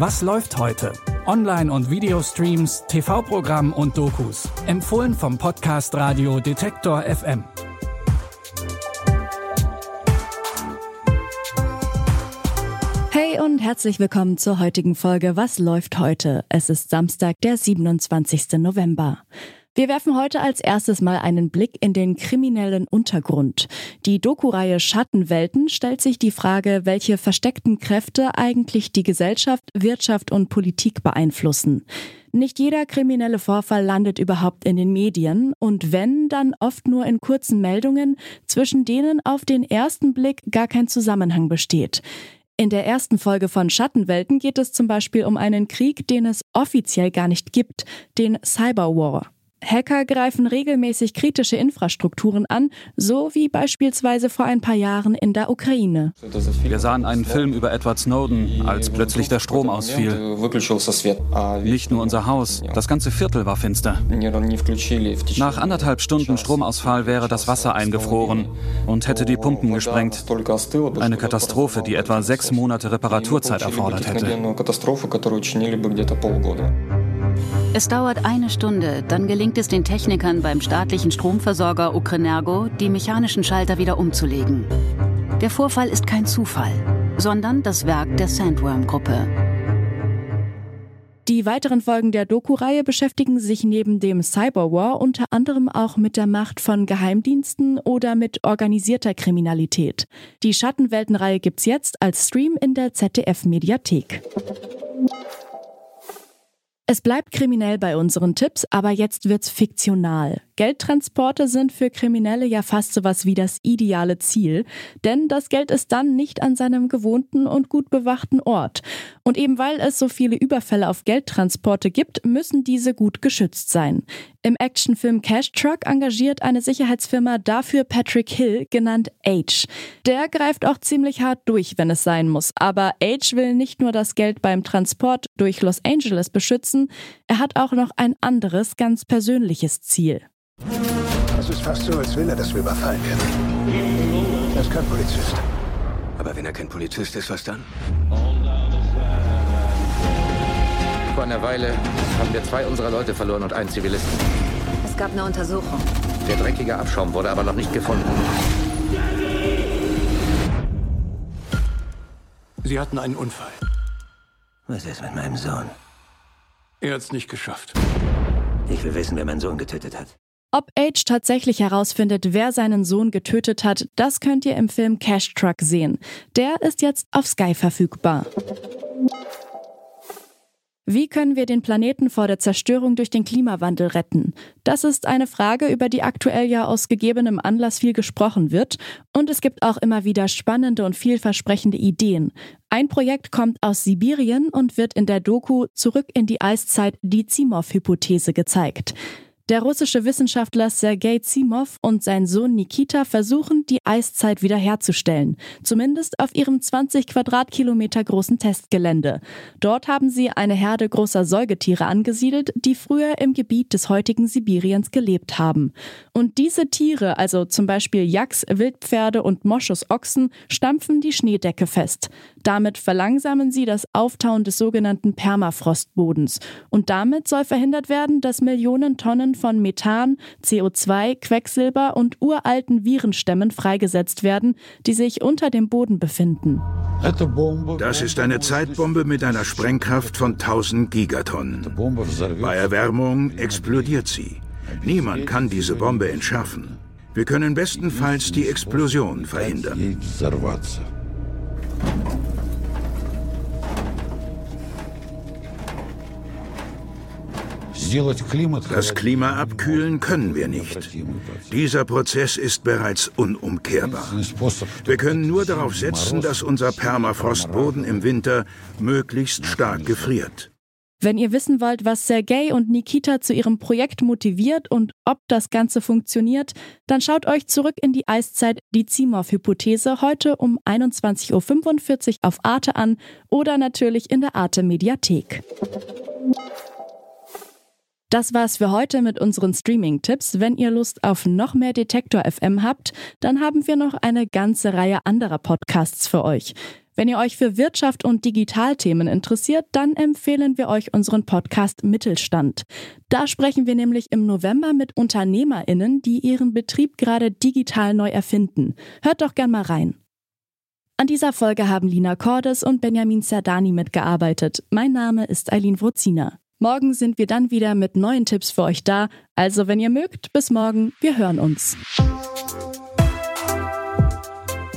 Was läuft heute? Online- und Videostreams, TV-Programm und Dokus. Empfohlen vom Podcast Radio Detektor FM. Hey und herzlich willkommen zur heutigen Folge Was läuft heute? Es ist Samstag, der 27. November. Wir werfen heute als erstes mal einen Blick in den kriminellen Untergrund. Die Doku-Reihe Schattenwelten stellt sich die Frage, welche versteckten Kräfte eigentlich die Gesellschaft, Wirtschaft und Politik beeinflussen. Nicht jeder kriminelle Vorfall landet überhaupt in den Medien und wenn, dann oft nur in kurzen Meldungen, zwischen denen auf den ersten Blick gar kein Zusammenhang besteht. In der ersten Folge von Schattenwelten geht es zum Beispiel um einen Krieg, den es offiziell gar nicht gibt, den Cyberwar. Hacker greifen regelmäßig kritische Infrastrukturen an, so wie beispielsweise vor ein paar Jahren in der Ukraine. Wir sahen einen Film über Edward Snowden, als plötzlich der Strom ausfiel. Nicht nur unser Haus, das ganze Viertel war finster. Nach anderthalb Stunden Stromausfall wäre das Wasser eingefroren und hätte die Pumpen gesprengt. Eine Katastrophe, die etwa sechs Monate Reparaturzeit erfordert hätte. Es dauert eine Stunde, dann gelingt es den Technikern beim staatlichen Stromversorger Ukrenergo, die mechanischen Schalter wieder umzulegen. Der Vorfall ist kein Zufall, sondern das Werk der Sandworm-Gruppe. Die weiteren Folgen der Doku-Reihe beschäftigen sich neben dem Cyberwar unter anderem auch mit der Macht von Geheimdiensten oder mit organisierter Kriminalität. Die Schattenwelten-Reihe gibt's jetzt als Stream in der ZDF-Mediathek. Es bleibt kriminell bei unseren Tipps, aber jetzt wird's fiktional. Geldtransporte sind für Kriminelle ja fast sowas wie das ideale Ziel, denn das Geld ist dann nicht an seinem gewohnten und gut bewachten Ort. Und eben weil es so viele Überfälle auf Geldtransporte gibt, müssen diese gut geschützt sein. Im Actionfilm Cash Truck engagiert eine Sicherheitsfirma dafür Patrick Hill, genannt H. Der greift auch ziemlich hart durch, wenn es sein muss. Aber H will nicht nur das Geld beim Transport durch Los Angeles beschützen, er hat auch noch ein anderes, ganz persönliches Ziel. Es ist fast so, als will er, dass wir überfallen werden. Er ist kein Polizist. Aber wenn er kein Polizist ist, was dann? Vor einer Weile haben wir zwei unserer Leute verloren und einen Zivilisten. Es gab eine Untersuchung. Der dreckige Abschaum wurde aber noch nicht gefunden. Sie hatten einen Unfall. Was ist mit meinem Sohn? Er hat es nicht geschafft. Ich will wissen, wer meinen Sohn getötet hat. Ob Age tatsächlich herausfindet, wer seinen Sohn getötet hat, das könnt ihr im Film Cash Truck sehen. Der ist jetzt auf Sky verfügbar. Wie können wir den Planeten vor der Zerstörung durch den Klimawandel retten? Das ist eine Frage, über die aktuell ja aus gegebenem Anlass viel gesprochen wird. Und es gibt auch immer wieder spannende und vielversprechende Ideen. Ein Projekt kommt aus Sibirien und wird in der Doku Zurück in die Eiszeit die Zimov-Hypothese gezeigt. Der russische Wissenschaftler Sergei Zimov und sein Sohn Nikita versuchen, die Eiszeit wiederherzustellen, zumindest auf ihrem 20 Quadratkilometer großen Testgelände. Dort haben sie eine Herde großer Säugetiere angesiedelt, die früher im Gebiet des heutigen Sibiriens gelebt haben. Und diese Tiere, also zum Beispiel Yaks, Wildpferde und Moschusochsen, stampfen die Schneedecke fest. Damit verlangsamen sie das Auftauen des sogenannten Permafrostbodens. Und damit soll verhindert werden, dass Millionen Tonnen von Methan, CO2, Quecksilber und uralten Virenstämmen freigesetzt werden, die sich unter dem Boden befinden. Das ist eine Zeitbombe mit einer Sprengkraft von 1000 Gigatonnen. Bei Erwärmung explodiert sie. Niemand kann diese Bombe entschärfen. Wir können bestenfalls die Explosion verhindern. Das Klima abkühlen können wir nicht. Dieser Prozess ist bereits unumkehrbar. Wir können nur darauf setzen, dass unser Permafrostboden im Winter möglichst stark gefriert. Wenn ihr wissen wollt, was Sergei und Nikita zu ihrem Projekt motiviert und ob das Ganze funktioniert, dann schaut euch zurück in die Eiszeit die Zimov-Hypothese heute um 21.45 Uhr auf Arte an oder natürlich in der Arte Mediathek. Das war's für heute mit unseren Streaming-Tipps. Wenn ihr Lust auf noch mehr Detektor FM habt, dann haben wir noch eine ganze Reihe anderer Podcasts für euch. Wenn ihr euch für Wirtschaft und Digitalthemen interessiert, dann empfehlen wir euch unseren Podcast Mittelstand. Da sprechen wir nämlich im November mit UnternehmerInnen, die ihren Betrieb gerade digital neu erfinden. Hört doch gern mal rein. An dieser Folge haben Lina Cordes und Benjamin Zerdani mitgearbeitet. Mein Name ist Eileen Wrozina. Morgen sind wir dann wieder mit neuen Tipps für euch da. Also, wenn ihr mögt, bis morgen. Wir hören uns.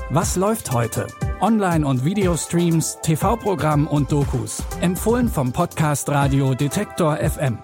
Was läuft heute? Online- und Videostreams, TV-Programm und Dokus. Empfohlen vom Podcast Radio Detektor FM.